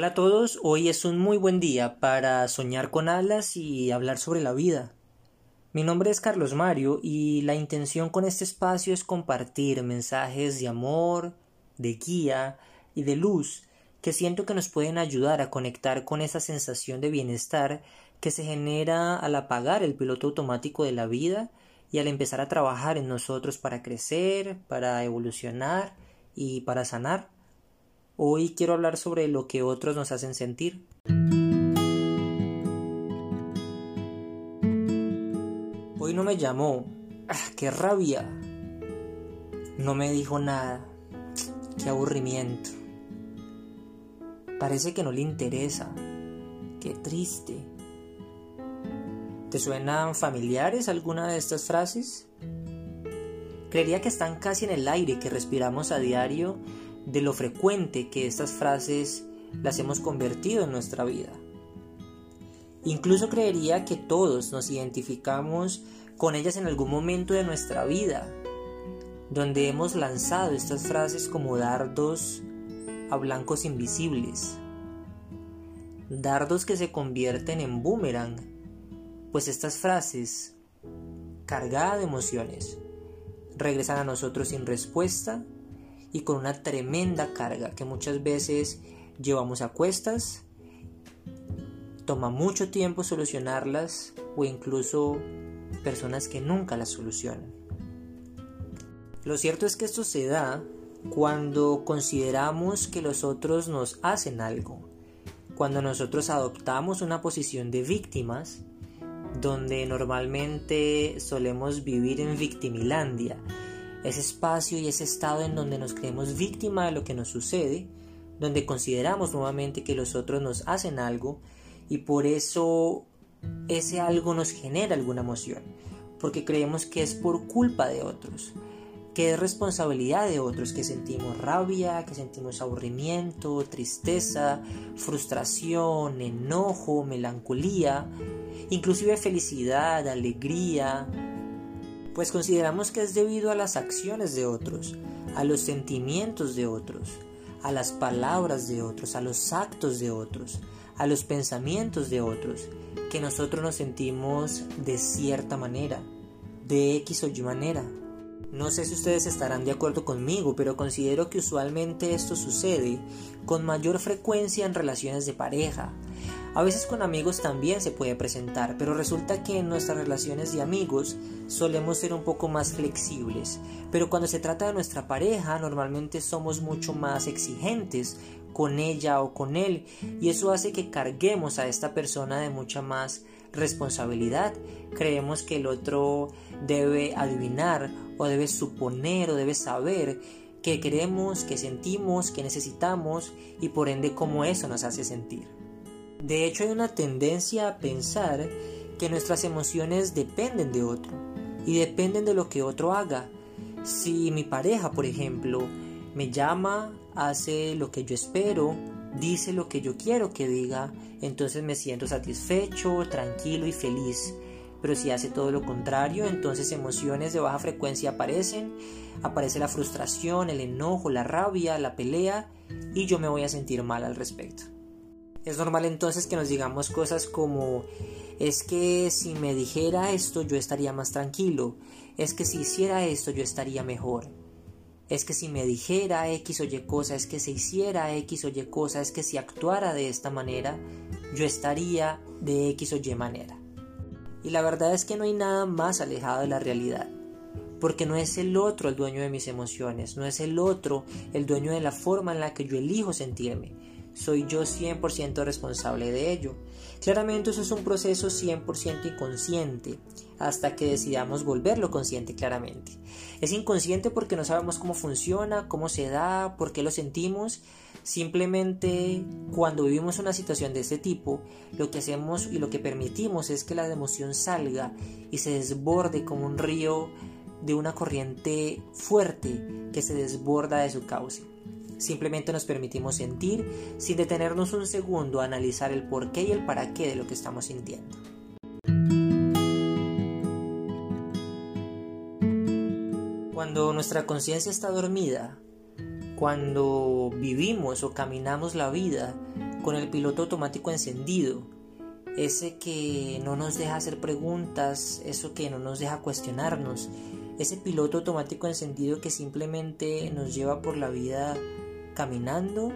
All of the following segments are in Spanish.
Hola a todos, hoy es un muy buen día para soñar con alas y hablar sobre la vida. Mi nombre es Carlos Mario y la intención con este espacio es compartir mensajes de amor, de guía y de luz que siento que nos pueden ayudar a conectar con esa sensación de bienestar que se genera al apagar el piloto automático de la vida y al empezar a trabajar en nosotros para crecer, para evolucionar y para sanar. Hoy quiero hablar sobre lo que otros nos hacen sentir. Hoy no me llamó. ¡Ah, ¡Qué rabia! No me dijo nada. ¡Qué aburrimiento! Parece que no le interesa. ¡Qué triste! ¿Te suenan familiares alguna de estas frases? Creería que están casi en el aire que respiramos a diario de lo frecuente que estas frases las hemos convertido en nuestra vida. Incluso creería que todos nos identificamos con ellas en algún momento de nuestra vida, donde hemos lanzado estas frases como dardos a blancos invisibles, dardos que se convierten en boomerang pues estas frases, cargadas de emociones, regresan a nosotros sin respuesta y con una tremenda carga que muchas veces llevamos a cuestas, toma mucho tiempo solucionarlas o incluso personas que nunca las solucionan. Lo cierto es que esto se da cuando consideramos que los otros nos hacen algo, cuando nosotros adoptamos una posición de víctimas donde normalmente solemos vivir en victimilandia, ese espacio y ese estado en donde nos creemos víctima de lo que nos sucede, donde consideramos nuevamente que los otros nos hacen algo y por eso ese algo nos genera alguna emoción, porque creemos que es por culpa de otros, que es responsabilidad de otros, que sentimos rabia, que sentimos aburrimiento, tristeza, frustración, enojo, melancolía, inclusive felicidad, alegría, pues consideramos que es debido a las acciones de otros, a los sentimientos de otros, a las palabras de otros, a los actos de otros, a los pensamientos de otros, que nosotros nos sentimos de cierta manera, de X o Y manera. No sé si ustedes estarán de acuerdo conmigo, pero considero que usualmente esto sucede con mayor frecuencia en relaciones de pareja. A veces con amigos también se puede presentar, pero resulta que en nuestras relaciones de amigos solemos ser un poco más flexibles. Pero cuando se trata de nuestra pareja, normalmente somos mucho más exigentes con ella o con él, y eso hace que carguemos a esta persona de mucha más responsabilidad. Creemos que el otro debe adivinar o debe suponer o debe saber qué queremos, qué sentimos, qué necesitamos y por ende cómo eso nos hace sentir. De hecho hay una tendencia a pensar que nuestras emociones dependen de otro y dependen de lo que otro haga. Si mi pareja, por ejemplo, me llama, hace lo que yo espero, dice lo que yo quiero que diga, entonces me siento satisfecho, tranquilo y feliz. Pero si hace todo lo contrario, entonces emociones de baja frecuencia aparecen, aparece la frustración, el enojo, la rabia, la pelea y yo me voy a sentir mal al respecto. Es normal entonces que nos digamos cosas como es que si me dijera esto yo estaría más tranquilo, es que si hiciera esto yo estaría mejor, es que si me dijera X o Y cosa, es que se hiciera X o Y cosa, es que si actuara de esta manera yo estaría de X o Y manera. Y la verdad es que no hay nada más alejado de la realidad. Porque no es el otro el dueño de mis emociones, no es el otro el dueño de la forma en la que yo elijo sentirme. Soy yo 100% responsable de ello. Claramente eso es un proceso 100% inconsciente hasta que decidamos volverlo consciente claramente. Es inconsciente porque no sabemos cómo funciona, cómo se da, por qué lo sentimos. Simplemente cuando vivimos una situación de este tipo, lo que hacemos y lo que permitimos es que la emoción salga y se desborde como un río de una corriente fuerte que se desborda de su cauce. Simplemente nos permitimos sentir sin detenernos un segundo a analizar el porqué y el para qué de lo que estamos sintiendo. Cuando nuestra conciencia está dormida, cuando vivimos o caminamos la vida con el piloto automático encendido, ese que no nos deja hacer preguntas, eso que no nos deja cuestionarnos, ese piloto automático encendido que simplemente nos lleva por la vida caminando,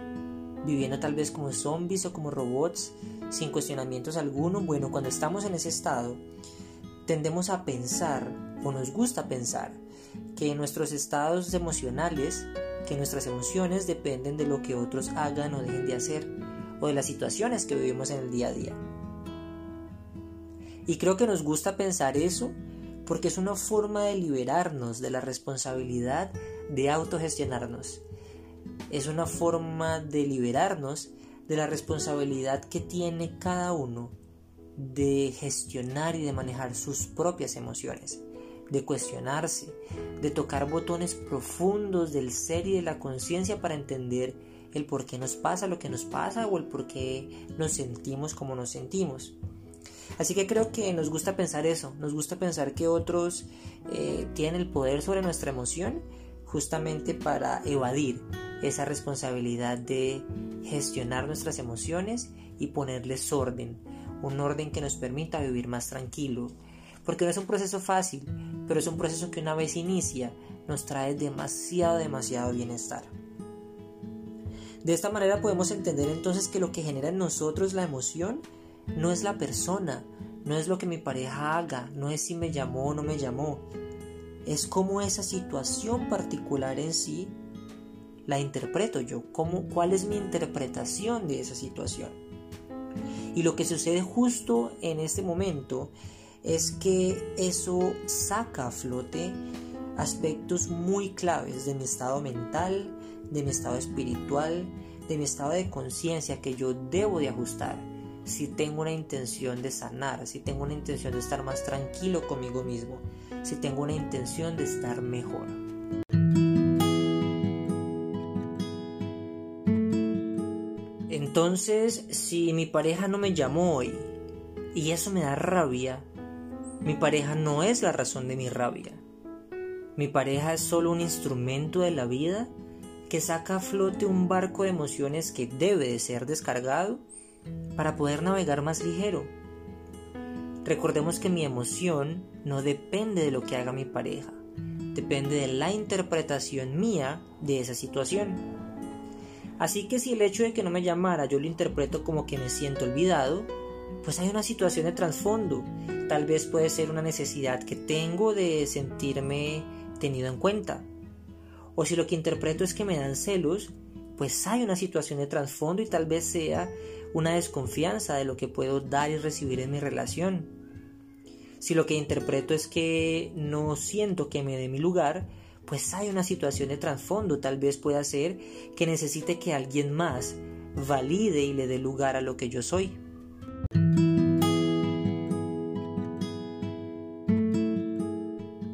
viviendo tal vez como zombies o como robots, sin cuestionamientos alguno. Bueno, cuando estamos en ese estado, tendemos a pensar, o nos gusta pensar, que nuestros estados emocionales, que nuestras emociones dependen de lo que otros hagan o dejen de hacer, o de las situaciones que vivimos en el día a día. Y creo que nos gusta pensar eso porque es una forma de liberarnos de la responsabilidad de autogestionarnos. Es una forma de liberarnos de la responsabilidad que tiene cada uno de gestionar y de manejar sus propias emociones, de cuestionarse, de tocar botones profundos del ser y de la conciencia para entender el por qué nos pasa lo que nos pasa o el por qué nos sentimos como nos sentimos. Así que creo que nos gusta pensar eso, nos gusta pensar que otros eh, tienen el poder sobre nuestra emoción justamente para evadir esa responsabilidad de gestionar nuestras emociones y ponerles orden, un orden que nos permita vivir más tranquilo, porque no es un proceso fácil, pero es un proceso que una vez inicia nos trae demasiado, demasiado bienestar. De esta manera podemos entender entonces que lo que genera en nosotros la emoción no es la persona, no es lo que mi pareja haga, no es si me llamó o no me llamó, es como esa situación particular en sí la interpreto yo, cómo, cuál es mi interpretación de esa situación. Y lo que sucede justo en este momento es que eso saca a flote aspectos muy claves de mi estado mental, de mi estado espiritual, de mi estado de conciencia que yo debo de ajustar si tengo una intención de sanar, si tengo una intención de estar más tranquilo conmigo mismo, si tengo una intención de estar mejor. Entonces, si mi pareja no me llamó hoy y eso me da rabia, mi pareja no es la razón de mi rabia. Mi pareja es solo un instrumento de la vida que saca a flote un barco de emociones que debe de ser descargado para poder navegar más ligero. Recordemos que mi emoción no depende de lo que haga mi pareja, depende de la interpretación mía de esa situación. Así que si el hecho de que no me llamara yo lo interpreto como que me siento olvidado, pues hay una situación de trasfondo. Tal vez puede ser una necesidad que tengo de sentirme tenido en cuenta. O si lo que interpreto es que me dan celos, pues hay una situación de trasfondo y tal vez sea una desconfianza de lo que puedo dar y recibir en mi relación. Si lo que interpreto es que no siento que me dé mi lugar, pues hay una situación de trasfondo, tal vez pueda ser que necesite que alguien más valide y le dé lugar a lo que yo soy.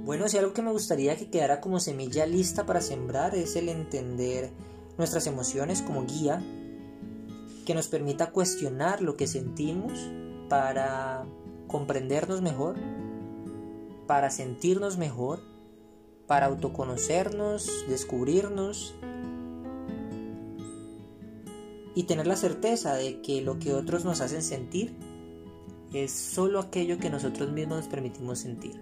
Bueno, si algo que me gustaría que quedara como semilla lista para sembrar es el entender nuestras emociones como guía que nos permita cuestionar lo que sentimos para comprendernos mejor, para sentirnos mejor, para autoconocernos, descubrirnos y tener la certeza de que lo que otros nos hacen sentir es solo aquello que nosotros mismos nos permitimos sentir.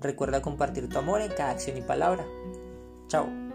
Recuerda compartir tu amor en cada acción y palabra. Chao.